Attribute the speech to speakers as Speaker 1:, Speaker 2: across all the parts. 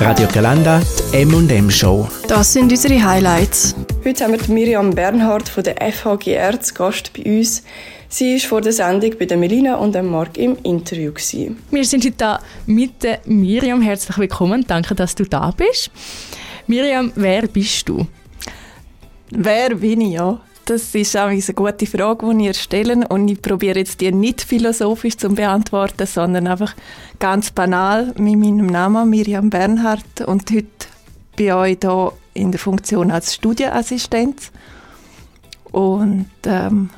Speaker 1: Radio Galanda, die M&M Show.
Speaker 2: Das sind unsere Highlights.
Speaker 3: Heute haben wir Miriam Bernhard von der FHGR zu Gast bei uns. Sie war vor der Sendung bei der Melina und dem Marc im Interview. Gewesen.
Speaker 2: Wir sind heute da mit der Miriam. Herzlich willkommen. Danke, dass du da bist. Miriam, wer bist du?
Speaker 4: Wer bin ich, ja? Das ist auch eine gute Frage, die ihr stellt. Und ich probiere jetzt die nicht philosophisch zu beantworten, sondern einfach ganz banal mit meinem Namen Miriam Bernhardt und heute bei euch hier in der Funktion als Studienassistenz. Und ähm,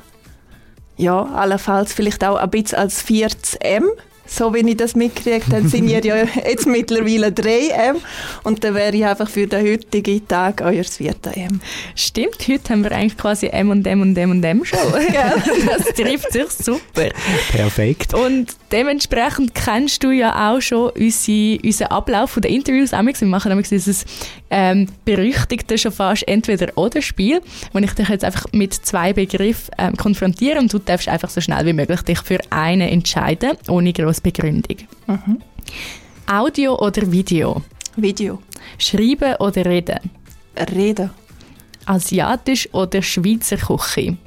Speaker 4: ja, allenfalls vielleicht auch ein bisschen als viertes M so wie ich das mitkriege, dann sind ihr ja jetzt mittlerweile 3M und dann wäre ich einfach für den heutigen Tag euer 4M.
Speaker 2: Stimmt, heute haben wir eigentlich quasi M und M und M und M schon. das trifft sich super.
Speaker 1: Perfekt.
Speaker 2: Und dementsprechend kennst du ja auch schon unsere, unseren Ablauf der Interviews. Wir machen nämlich dieses ähm, berüchtigte schon fast Entweder-Oder-Spiel, wo ich dich jetzt einfach mit zwei Begriffen ähm, konfrontiere und du darfst einfach so schnell wie möglich dich für einen entscheiden, ohne als Begründung. Mhm. Audio oder Video?
Speaker 4: Video.
Speaker 2: Schreiben oder reden?
Speaker 4: Reden.
Speaker 2: Asiatisch oder Schweizer Küche?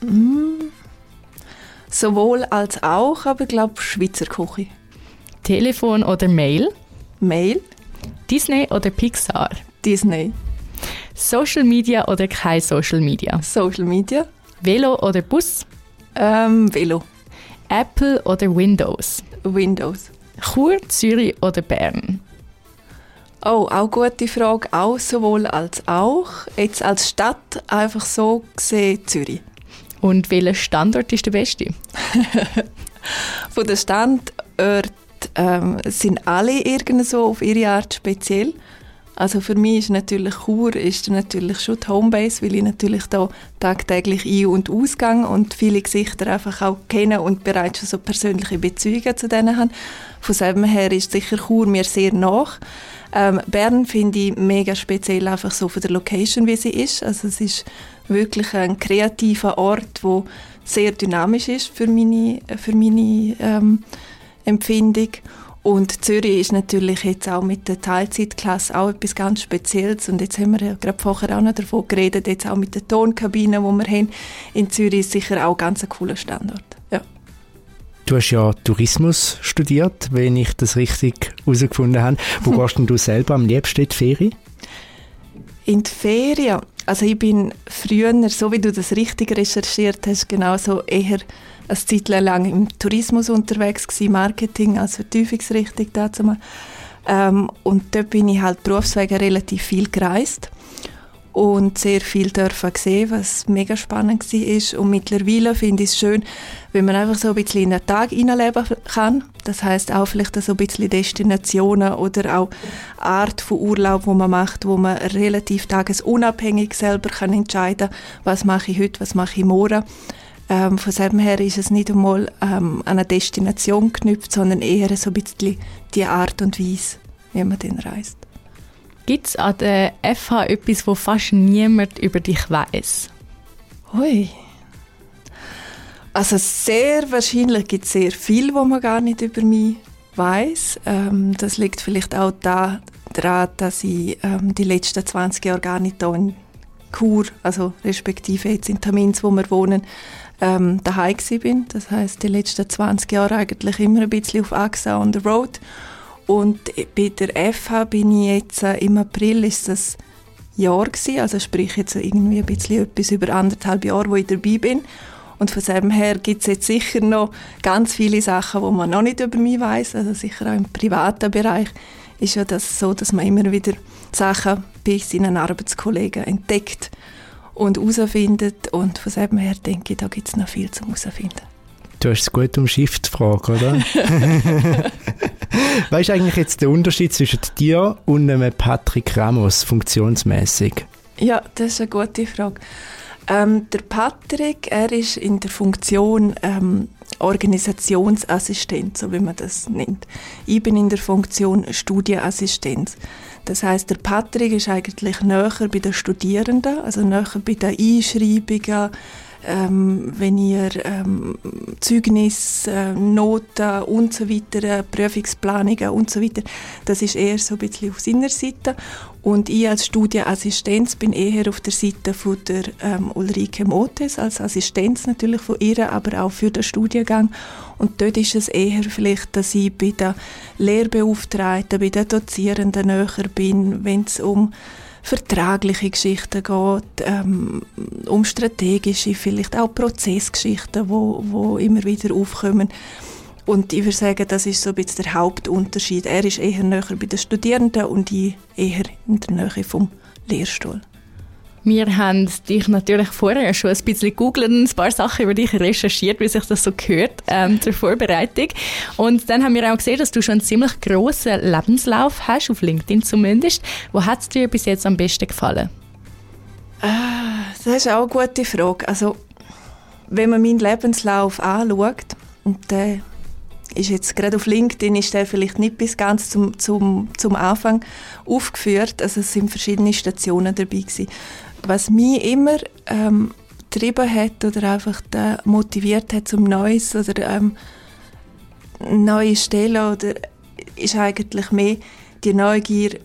Speaker 4: Mm. Sowohl als auch, aber ich glaube Schweizer Küche.
Speaker 2: Telefon oder Mail?
Speaker 4: Mail.
Speaker 2: Disney oder Pixar?
Speaker 4: Disney.
Speaker 2: Social Media oder kein Social Media?
Speaker 4: Social Media.
Speaker 2: Velo oder Bus?
Speaker 4: Ähm, Velo.
Speaker 2: Apple oder Windows?
Speaker 4: Windows.
Speaker 2: Chur, Zürich oder Bern?
Speaker 4: Oh, auch gute Frage. Auch sowohl als auch. Jetzt als Stadt einfach so gesehen Zürich.
Speaker 2: Und welcher Standort ist der beste?
Speaker 4: Von den Standorten ähm, sind alle irgendwie so auf ihre Art speziell. Also für mich ist natürlich Chur ist natürlich schon die Homebase, weil ich natürlich da tagtäglich ein- und ausgang und viele Gesichter einfach auch kenne und bereits schon so persönliche Beziehungen zu denen habe. Von dem her ist sicher Chur mir sehr nach. Ähm, Bern finde ich mega speziell einfach so von der Location, wie sie ist. Also es ist wirklich ein kreativer Ort, wo sehr dynamisch ist für meine, für meine ähm, Empfindung. Und Zürich ist natürlich jetzt auch mit der Teilzeitklasse auch etwas ganz Spezielles. Und jetzt haben wir ja gerade vorher auch noch davon geredet, jetzt auch mit der Tonkabine, die wir haben in Zürich, ist sicher auch ganz ein cooler Standort. Ja.
Speaker 1: Du hast ja Tourismus studiert, wenn ich das richtig herausgefunden habe. Wo gehst denn du selber am liebsten in die Ferien?
Speaker 4: In die Ferien? Also ich bin früher, so wie du das richtig recherchiert hast, genauso eher eine Zeit lang im Tourismus unterwegs gewesen, Marketing als Vertiefungsrichtung dazu. Ähm, und dort bin ich halt berufswegen relativ viel gereist und sehr viel dürfen sehen, was mega spannend war. Und mittlerweile finde ich es schön, wenn man einfach so ein bisschen in den Tag hineinleben kann. Das heißt auch vielleicht so ein bisschen Destinationen oder auch Art von Urlaub, wo man macht, wo man relativ tagesunabhängig selber kann entscheiden, was mache ich heute, was mache ich morgen. Ähm, von dem her ist es nicht einmal ähm, an eine Destination geknüpft, sondern eher so ein bisschen die Art und Weise, wie man dann reist.
Speaker 2: Gibt es an der FH etwas, wo fast niemand über dich weiß?
Speaker 4: Hui. Also sehr wahrscheinlich gibt es sehr viel, wo man gar nicht über mich weiß. Ähm, das liegt vielleicht auch daran, dass ich ähm, die letzten 20 Jahre gar nicht hier in Chur, also respektive jetzt in Tamins, wo wir wohnen, ähm, daheim bin. Das heißt die letzten 20 Jahre eigentlich immer ein bisschen auf AXA on the road. Und bei der FH bin ich jetzt äh, im April ist das Jahr gewesen, also sprich jetzt irgendwie ein bisschen etwas über anderthalb Jahre, wo ich dabei bin. Und von dem her gibt es jetzt sicher noch ganz viele Sachen, wo man noch nicht über mich weiß. Also sicher auch im privaten Bereich ist ja das so, dass man immer wieder Sachen bei seinen Arbeitskollegen entdeckt und herausfindet. Und von dem her denke ich, da gibt es noch viel zum herausfinden.
Speaker 1: Du hast es gut umschifft, die Frage, oder? weißt du eigentlich jetzt den Unterschied zwischen dir und einem Patrick Ramos funktionsmäßig?
Speaker 4: Ja, das ist eine gute Frage. Ähm, der Patrick, er ist in der Funktion ähm, Organisationsassistent, so wie man das nennt. Ich bin in der Funktion Studienassistenz. Das heißt, der Patrick ist eigentlich näher bei den Studierenden, also näher bei den Einschreibungen, ähm, wenn ihr ähm, Zeugnis, äh, Noten und so weiter, äh, Prüfungsplanungen und so weiter, das ist eher so ein bisschen auf seiner Seite. Und ich als Studienassistenz bin eher auf der Seite von der ähm, Ulrike Motes, als Assistenz natürlich von ihr, aber auch für den Studiengang. Und dort ist es eher vielleicht, dass ich bei den Lehrbeauftragten, bei den Dozierenden näher bin, wenn es um vertragliche Geschichten geht, ähm, um strategische, vielleicht auch Prozessgeschichten, wo, wo immer wieder aufkommen. Und ich würde sagen, das ist so ein bisschen der Hauptunterschied. Er ist eher näher bei den Studierenden und ich eher in der Nähe vom Lehrstuhl.
Speaker 2: Wir haben dich natürlich vorher schon ein bisschen googelt, ein paar Sachen über dich recherchiert, wie sich das so gehört ähm, zur Vorbereitung. Und dann haben wir auch gesehen, dass du schon einen ziemlich grossen Lebenslauf hast, auf LinkedIn zumindest. Wo hat es dir bis jetzt am besten gefallen?
Speaker 4: Ah, das ist auch eine gute Frage. Also, wenn man meinen Lebenslauf anschaut, und der ist jetzt gerade auf LinkedIn ist der vielleicht nicht bis ganz zum, zum, zum Anfang aufgeführt. Also es sind verschiedene Stationen dabei gewesen was mich immer ähm, getrieben hat oder einfach motiviert hat zum Neues oder ähm, neue Stellen oder ist eigentlich mehr die Neugier,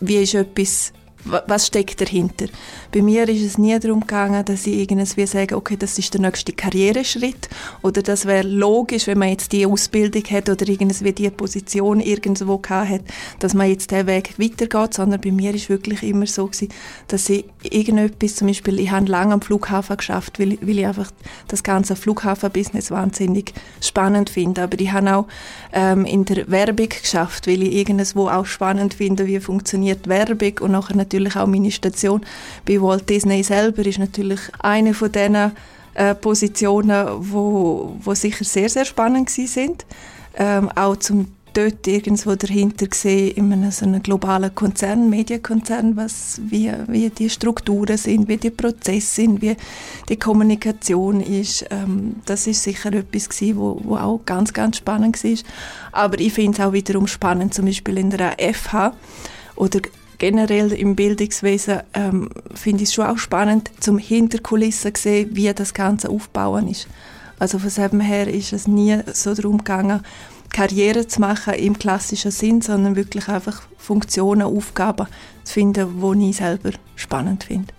Speaker 4: wie ist etwas was steckt dahinter? Bei mir ist es nie darum gegangen, dass ich irgendwie sage, okay, das ist der nächste Karriereschritt oder das wäre logisch, wenn man jetzt die Ausbildung hat oder irgendwie die Position irgendwo hat, dass man jetzt den Weg weitergeht, sondern bei mir ist wirklich immer so gewesen, dass ich irgendetwas, zum Beispiel, ich habe lange am Flughafen geschafft, weil, weil ich einfach das ganze Flughafenbusiness wahnsinnig spannend finde, aber ich habe auch ähm, in der Werbung geschafft, weil ich irgendwo auch spannend finde, wie funktioniert Werbung und nachher natürlich auch meine Station bei Walt Disney selber ist natürlich eine von diesen äh, Positionen, wo, wo sicher sehr, sehr spannend sind. Ähm, auch zum dort irgendwo dahinter gesehen in einem so einem globalen Konzern, Medienkonzern, was, wie, wie die Strukturen sind, wie die Prozesse sind, wie die Kommunikation ist. Ähm, das ist sicher etwas gewesen, wo, wo auch ganz, ganz spannend war. Aber ich finde es auch wiederum spannend, zum Beispiel in der FH oder generell im Bildungswesen ähm, finde ich es schon auch spannend, zum Hinterkulissen zu sehen, wie das Ganze aufbauen ist. Also von dem her ist es nie so darum gegangen, Karriere zu machen im klassischen Sinn, sondern wirklich einfach Funktionen, Aufgaben zu finden, die ich selber spannend finde.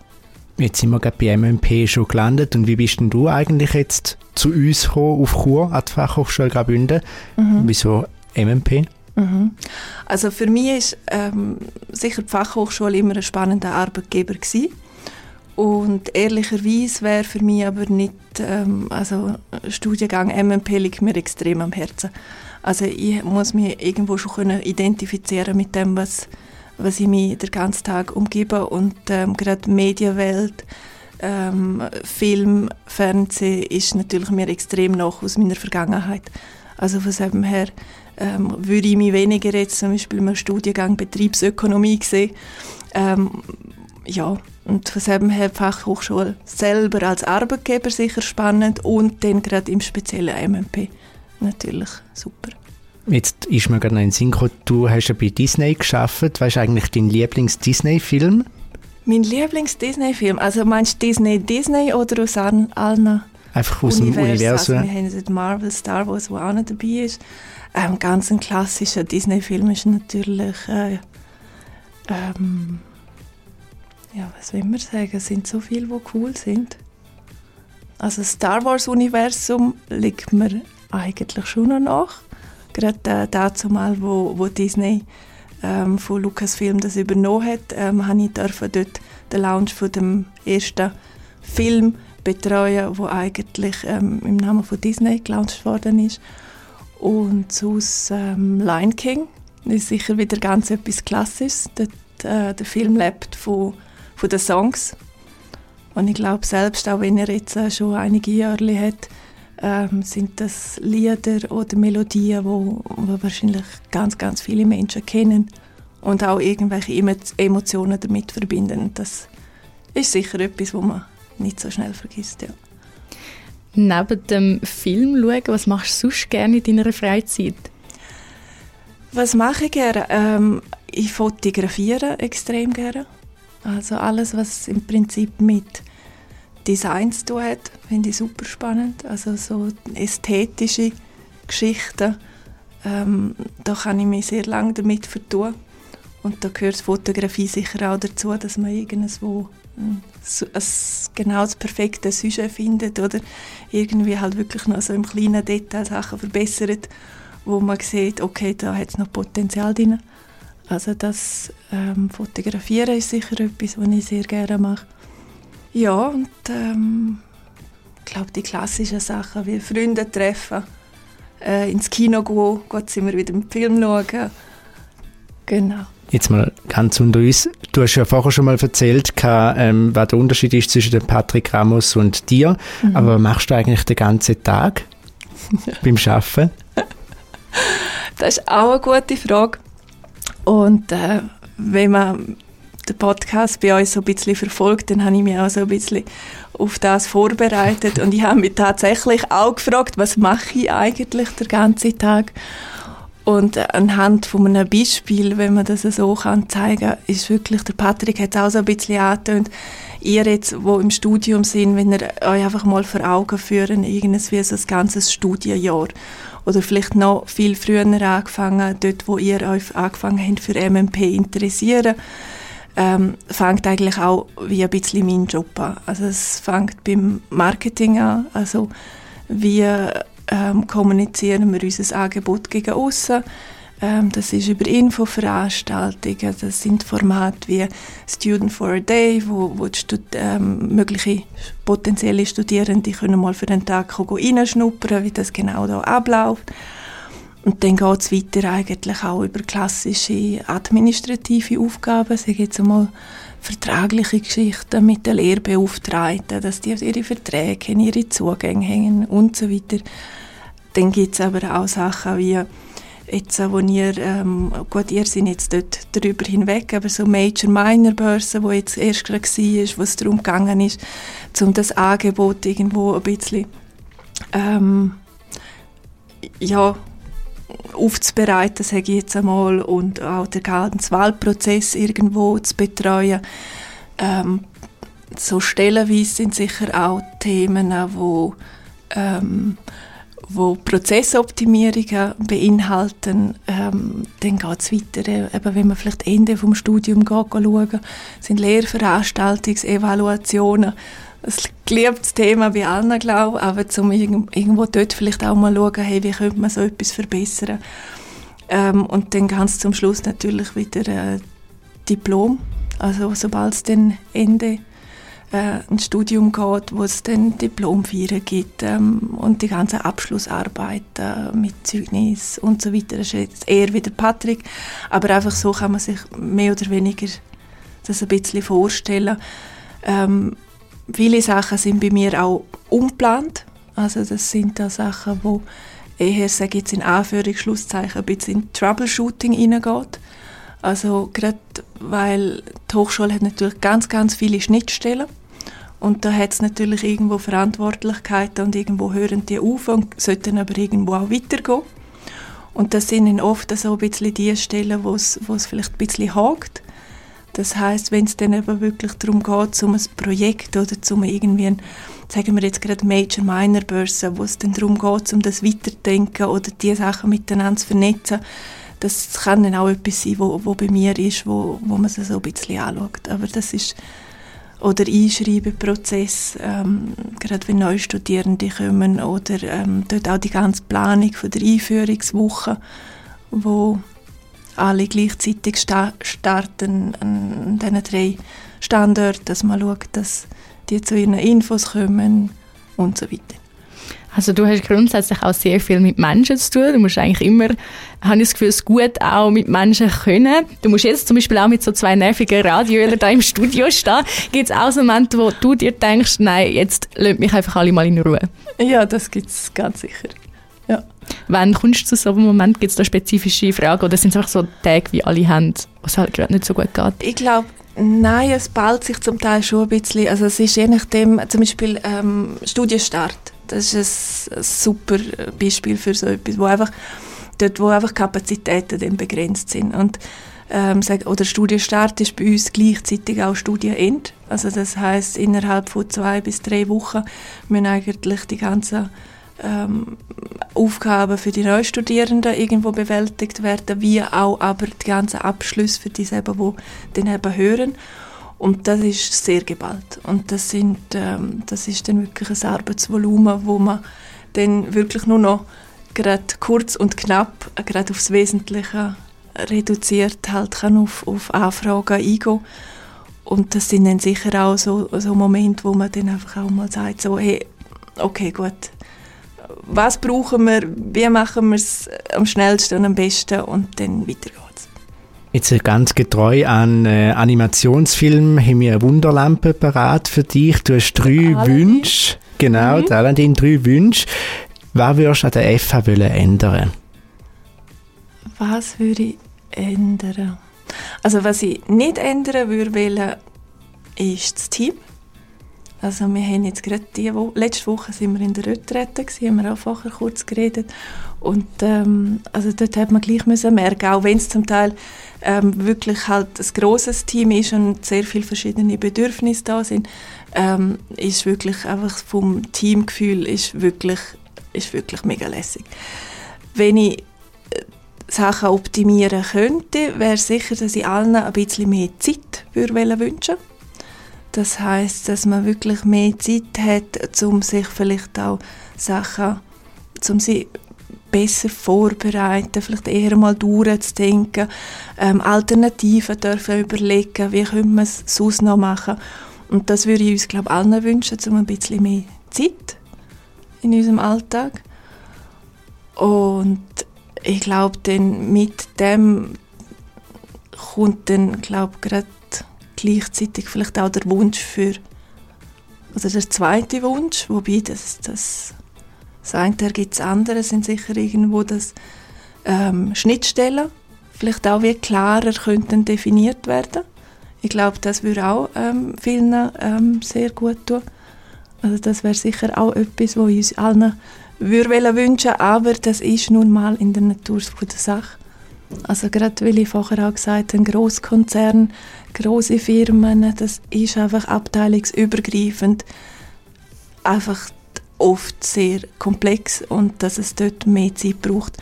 Speaker 1: Jetzt sind wir gerade bei MMP schon gelandet und wie bist denn du eigentlich jetzt zu uns gekommen, auf Chur, an die Fachhochschule Graubünden? Mhm. Wieso MMP?
Speaker 4: Mhm. Also für mich ist ähm, sicher die Fachhochschule immer ein spannender Arbeitgeber gewesen. Und ehrlicherweise wäre für mich aber nicht, ähm, also Studiengang MMP liegt mir extrem am Herzen. Also ich muss mich irgendwo schon können identifizieren mit dem, was, was ich mich den ganzen Tag umgebe und ähm, gerade Medienwelt, ähm, Film, Fernsehen ist natürlich mir extrem noch aus meiner Vergangenheit. Also von dem her ähm, würde ich mich weniger jetzt zum Beispiel im Studiengang Betriebsökonomie sehen. Ähm, ja, und von dem her die Fachhochschule selber als Arbeitgeber sicher spannend und dann gerade im speziellen MMP natürlich super.
Speaker 1: Jetzt ist mir gerade noch ein Sinn du hast ja bei Disney geschafft. Was ist eigentlich dein Lieblings-Disney-Film?
Speaker 4: Mein Lieblings-Disney-Film? Also meinst du Disney Disney oder aus allen
Speaker 1: Einfach aus Univers, dem Universum?
Speaker 4: Also wir haben Marvel, Star Wars, wo auch noch dabei ist. Ähm, ganz ein klassischer Disney-Film ist natürlich, äh, ähm, ja, was will man sagen, es sind so viele, die cool sind. Also das Star Wars-Universum liegt mir eigentlich schon noch nach. Gerade äh, dazu mal, wo, wo Disney ähm, von Lucasfilm das übernommen hat, ähm, habe ich dort den Launch von dem ersten Film betreuen, wo eigentlich ähm, im Namen von Disney gelauncht worden ist. Und aus ähm, Lion King ist sicher wieder ganz etwas Klassisches. Dort, äh, der Film lebt von, von den Songs. Und ich glaube selbst, auch wenn er jetzt äh, schon einige Jahre hat, ähm, sind das Lieder oder Melodien, wo, wo wahrscheinlich ganz, ganz viele Menschen kennen und auch irgendwelche Emotionen damit verbinden. Das ist sicher etwas, was man nicht so schnell vergisst. Ja.
Speaker 2: Neben dem Film schauen, was machst du sonst gerne in deiner Freizeit?
Speaker 4: Was mache ich gerne? Ähm, ich fotografiere extrem gerne. Also alles, was im Prinzip mit Design zu tun hat, finde ich super spannend. Also so ästhetische Geschichten, ähm, da kann ich mich sehr lange damit vertun. Und da gehört Fotografie sicher auch dazu, dass man irgendwo genau das perfekte Sujet findet oder irgendwie halt wirklich noch so im kleinen Detail Sachen verbessert, wo man sieht, okay, da hat es noch Potenzial drin. Also das ähm, Fotografieren ist sicher etwas, was ich sehr gerne mache. Ja, und ähm, ich glaube, die klassischen Sachen wie Freunde treffen, äh, ins Kino gehen, gut sind wir wieder im Film schauen. Genau.
Speaker 1: Jetzt mal ganz unter uns. Du hast ja vorher schon mal erzählt, ähm, was der Unterschied ist zwischen dem Patrick Ramos und dir. Mhm. Aber was machst du eigentlich den ganzen Tag beim Arbeiten?
Speaker 4: Das ist auch eine gute Frage. Und äh, wenn man den Podcast bei uns so ein bisschen verfolgt, dann habe ich mich auch so ein bisschen auf das vorbereitet und ich habe mich tatsächlich auch gefragt, was mache ich eigentlich den ganzen Tag? Und anhand von einem Beispiel, wenn man das so kann zeigen, ist wirklich, der Patrick hat es auch so ein bisschen angetönt, ihr jetzt, wo im Studium sind, wenn ihr euch einfach mal vor Augen führen, irgendwie so ein ganzes Studienjahr. Oder vielleicht noch viel früher angefangen, dort, wo ihr euch angefangen habt für MMP interessieren, ähm, fängt eigentlich auch wie ein bisschen mein Job an. Also es fängt beim Marketing an, also wie ähm, kommunizieren wir unser Angebot gegen außen. Ähm, das ist über Infoveranstaltungen, das sind Formate wie Student for a Day, wo, wo ähm, mögliche potenzielle Studierende können mal für einen Tag reinschnuppern, wie das genau da abläuft. Und dann geht es weiter eigentlich auch über klassische administrative Aufgaben, sage jetzt einmal vertragliche Geschichten mit den Lehrbeauftragten, dass die ihre Verträge haben, ihre Zugänge hängen und so weiter. Dann gibt es aber auch Sachen wie jetzt, wo ihr, ähm, gut, ihr seid jetzt dort darüber hinweg, aber so Major-Minor-Börsen, wo jetzt erst gerade war, wo es darum gegangen ist, um das Angebot irgendwo ein bisschen ähm, ja, aufzubereiten, sage ich jetzt einmal, und auch den ganzen Wahlprozess irgendwo zu betreuen. Ähm, so stellenweise sind sicher auch Themen, wo, ähm, wo Prozessoptimierungen beinhalten. Ähm, dann geht es weiter, äh, eben wenn man vielleicht Ende vom Studium schauen, sind Lehrveranstaltungsevaluationen ein geliebtes Thema bei allen, glaube ich, aber zum irgendwo dort vielleicht auch mal schauen, hey, wie könnte man so etwas verbessern. Ähm, und dann ganz zum Schluss natürlich wieder äh, Diplom, also sobald es dann Ende äh, ein Studium geht, wo es dann Diplomfeiern gibt ähm, und die ganze Abschlussarbeit äh, mit Zeugnis und so weiter. Das ist jetzt eher wieder Patrick, aber einfach so kann man sich mehr oder weniger das ein bisschen vorstellen. Ähm, Viele Sachen sind bei mir auch unplant. Also das sind da Sachen, wo eher, sage jetzt in Anführungsschlusszeichen, ein bisschen in Troubleshooting hineingeht. Also gerade weil die Hochschule hat natürlich ganz, ganz viele Schnittstellen und da hat es natürlich irgendwo Verantwortlichkeiten und irgendwo hören die auf und sollten aber irgendwo auch weitergehen. Und das sind dann oft so ein bisschen die Stellen, wo es vielleicht ein bisschen hakt. Das heißt, wenn es dann eben wirklich darum geht, um ein Projekt oder um irgendwie, ein, sagen wir jetzt gerade Major-Minor-Börse, wo es dann darum geht, um das Weiterdenken oder die Sachen miteinander zu vernetzen, das kann dann auch etwas sein, wo, wo bei mir ist, wo, wo man es so ein bisschen anschaut. Aber das ist oder Einschreibeprozess, ähm, gerade wenn neue Studierende kommen oder ähm, dort auch die ganze Planung von der Einführungswoche, wo alle gleichzeitig sta starten an diesen drei Standorten, dass man schaut, dass die zu ihren Infos kommen und so weiter.
Speaker 2: Also du hast grundsätzlich auch sehr viel mit Menschen zu tun. Du musst eigentlich immer, habe ich das Gefühl, es gut auch mit Menschen können. Du musst jetzt zum Beispiel auch mit so zwei nervigen Radioöler da im Studio stehen. Gibt es auch so Momente, wo du dir denkst, nein, jetzt lässt mich einfach alle mal in Ruhe?
Speaker 4: Ja, das gibt es ganz sicher. Ja.
Speaker 2: Wann kommst du zu so einem Moment? Gibt es da spezifische Fragen oder sind es einfach so Tage, wie alle haben, was halt gerade nicht so gut geht?
Speaker 4: Ich glaube, nein, es ballt sich zum Teil schon ein bisschen. Also es ist je nachdem, zum Beispiel ähm, Studienstart. Das ist ein, super Beispiel für so etwas, wo einfach, dort wo einfach Kapazitäten dann begrenzt sind. Und ähm, oder Studienstart ist bei uns gleichzeitig auch Studienende. Also das heißt innerhalb von zwei bis drei Wochen müssen eigentlich die ganzen ähm, Aufgaben für die Neustudierenden irgendwo bewältigt werden, wie auch aber die ganzen Abschlüsse für die selber, die dann eben hören. Und das ist sehr geballt. Und das, sind, ähm, das ist dann wirklich ein Arbeitsvolumen, wo man dann wirklich nur noch gerade kurz und knapp, gerade aufs Wesentliche reduziert halt kann auf, auf Anfragen eingehen. Und das sind dann sicher auch so, so Momente, wo man dann einfach auch mal sagt, so, hey, okay, gut, was brauchen wir, wie machen wir es am schnellsten und am besten und dann weiter geht's.
Speaker 1: Jetzt ganz getreu an äh, Animationsfilm haben wir eine Wunderlampe parat für dich. Du hast drei Wünsche. Genau, mhm. Aladdin, drei Wünsche. Was würdest du an der FH ändern?
Speaker 4: Was würde ich ändern? Also was ich nicht ändern würde, ist das Team. Also wir haben jetzt gerade die Woche, letzte Woche sind wir in der gewesen, haben wir auch vorher kurz geredet und ähm, also dort hat man gleich müssen merken, auch wenn es zum Teil ähm, wirklich halt ein grosses Team ist und sehr viele verschiedene Bedürfnisse da sind, ähm, ist wirklich einfach vom Teamgefühl ist wirklich, ist wirklich mega lässig. Wenn ich äh, Sachen optimieren könnte, wäre sicher, dass ich allen ein bisschen mehr Zeit würde wünschen das heißt, dass man wirklich mehr Zeit hat, um sich vielleicht auch Sachen, um sie besser vorbereiten, vielleicht eher mal durchzudenken, ähm, Alternativen dürfen überlegen, wie können wir es sonst noch machen. Und das würde ich uns, glaube ich, allen wünschen, um ein bisschen mehr Zeit in unserem Alltag. Und ich glaube, dann mit dem kommt dann, glaube ich, gerade gleichzeitig vielleicht auch der Wunsch für, oder der zweite Wunsch, wobei das, das, das eine ergibt das andere, sind sicher irgendwo das ähm, Schnittstellen, vielleicht auch wie klarer könnten definiert werden. Ich glaube, das würde auch ähm, vielen ähm, sehr gut tun. Also das wäre sicher auch etwas, was ich uns allen würde wünschen aber das ist nun mal in der Natur der Sache. Also gerade weil ich vorher auch gesagt habe, Großkonzern, große Firmen, das ist einfach abteilungsübergreifend einfach oft sehr komplex und dass es dort mehr Zeit braucht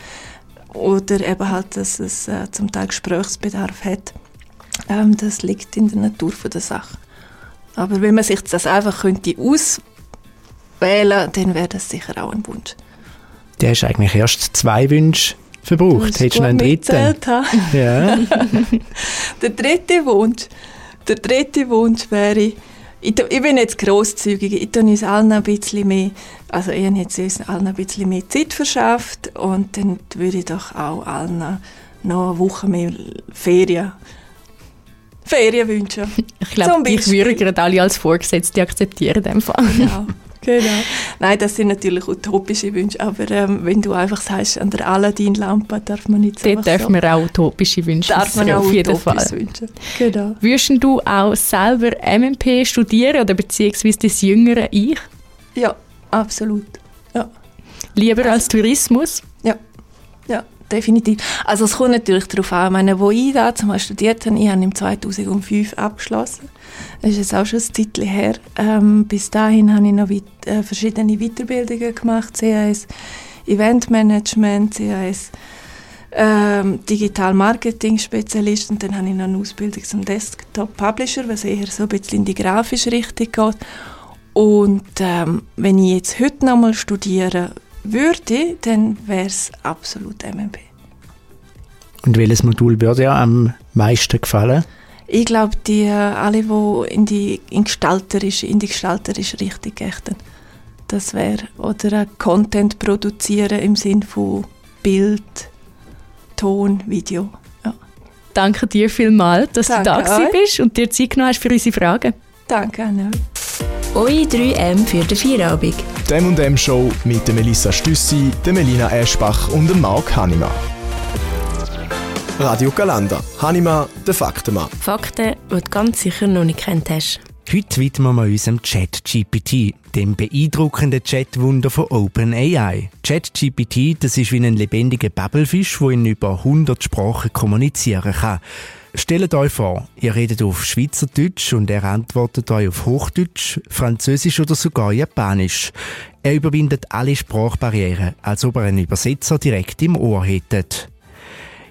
Speaker 4: oder eben halt, dass es äh, zum Teil Gesprächsbedarf hat. Ähm, das liegt in der Natur von der Sache. Aber wenn man sich das einfach könnte auswählen, dann wäre das sicher auch ein Wunsch.
Speaker 1: Du hast eigentlich erst zwei Wünsche verbraucht. Hättest du noch einen dritten?
Speaker 4: Ja. der dritte Wunsch, der dritte Wunsch wäre, ich, ich bin jetzt grosszügig, ich tue uns allen ein bisschen mehr, also ich habe jetzt uns allen ein bisschen mehr Zeit verschafft und dann würde ich doch auch allen noch eine Woche mehr Ferien Ferien wünschen.
Speaker 2: Ich glaube, ich würde gerade alle als Vorgesetzte akzeptieren in dem Fall.
Speaker 4: Ja. Genau. Nein, das sind natürlich utopische Wünsche, aber ähm, wenn du einfach sagst, an der Aladdin-Lampe darf man nicht
Speaker 2: so Dort darf man auch utopische Wünsche
Speaker 4: Darf man auch auf jeden Fall. wünschen.
Speaker 2: Genau. Würdest du auch selber MMP studieren oder beziehungsweise das jüngere Ich?
Speaker 4: Ja, absolut. Ja.
Speaker 2: Lieber also, als Tourismus?
Speaker 4: Ja. Ja definitiv. Also es kommt natürlich darauf an, meine, wo ich da zum Beispiel studiert habe, ich habe im 2005 abgeschlossen. Das ist jetzt auch schon ein Zeitchen her. Ähm, bis dahin habe ich noch weit, äh, verschiedene Weiterbildungen gemacht, CAS Eventmanagement, CAS ähm, Digital Marketing Spezialist und dann habe ich noch eine Ausbildung zum Desktop Publisher, was eher so ein bisschen in die grafische Richtung geht. Und ähm, wenn ich jetzt heute noch mal studiere würde, dann wäre es absolut MMP.
Speaker 1: Und welches Modul würde dir am meisten gefallen?
Speaker 4: Ich glaube, die äh, alle, die in die in gestalterische, in die gestalterische Richtung gehen. Das wäre oder Content produzieren im Sinn von Bild, Ton, Video. Ja.
Speaker 2: Danke dir vielmals, dass Danke du da bist und dir Zeit genommen hast für unsere Fragen.
Speaker 4: Danke, Anne.
Speaker 5: Eure 3M für den Feierabend.
Speaker 6: Dem und Dem Show mit der Melissa Stüssi, der Melina Eschbach und dem Marc Hanima. Radio Galanda. Hanima, der Faktenmann.
Speaker 5: Fakten, die du ganz sicher noch nicht kennt hast.
Speaker 1: Heute widmen wir unserem ChatGPT, dem beeindruckenden Chatwunder von OpenAI. ChatGPT, das ist wie ein lebendiger Babbelfisch, der in über 100 Sprachen kommunizieren kann. Stellt euch vor, ihr redet auf Schweizerdeutsch und er antwortet euch auf Hochdeutsch, Französisch oder sogar Japanisch. Er überwindet alle Sprachbarrieren, als ob er einen Übersetzer direkt im Ohr hättet.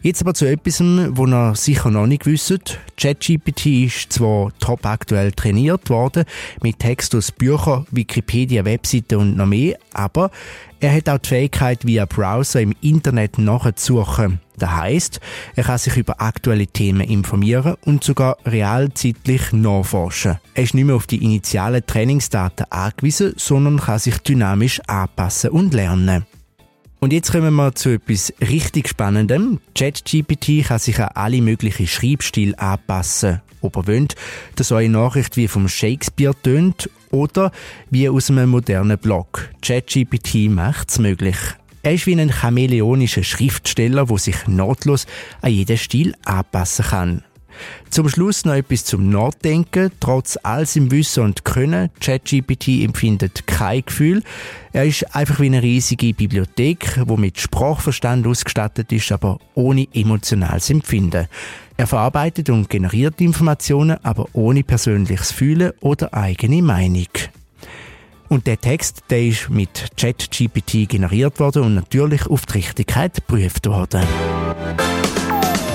Speaker 1: Jetzt aber zu etwas, wo ihr sicher noch nicht wisst. ChatGPT ist zwar top aktuell trainiert worden, mit Text aus Büchern, Wikipedia, Webseiten und noch mehr, aber er hat auch die Fähigkeit, via Browser im Internet nachzusuchen. Das heisst, er kann sich über aktuelle Themen informieren und sogar realzeitlich nachforschen. Er ist nicht mehr auf die initialen Trainingsdaten angewiesen, sondern kann sich dynamisch anpassen und lernen. Und jetzt kommen wir zu etwas richtig Spannendem. ChatGPT kann sich an alle möglichen Schreibstile anpassen. Ob ihr wollt, dass eure Nachricht wie vom Shakespeare tönt oder wie aus einem modernen Blog. ChatGPT macht es möglich. Er ist wie ein chameleonischer Schriftsteller, der sich nahtlos an jeden Stil anpassen kann. Zum Schluss noch etwas zum Nachdenken. Trotz all seinem Wissen und Können, ChatGPT empfindet kein Gefühl. Er ist einfach wie eine riesige Bibliothek, wo mit Sprachverstand ausgestattet ist, aber ohne emotionales Empfinden. Er verarbeitet und generiert Informationen, aber ohne persönliches Fühlen oder eigene Meinung. Und der Text, der ist mit ChatGPT generiert worden und natürlich auf die Richtigkeit geprüft worden.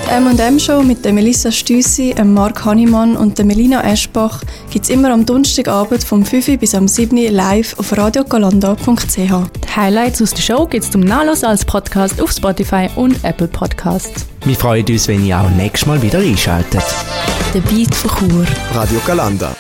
Speaker 3: Die M&M-Show mit der Melissa Stüssi, Mark Hannemann und der Melina Eschbach gibt es immer am Donnerstagabend vom 5 bis am 7 live auf radiogalanda.ch.
Speaker 2: Die Highlights aus der Show gibt es zum Nachlesen als Podcast auf Spotify und Apple Podcasts.
Speaker 1: Wir freuen uns, wenn ihr auch nächstes Mal wieder einschaltet.
Speaker 5: Der Beat von Chur.
Speaker 6: Radio Galanda.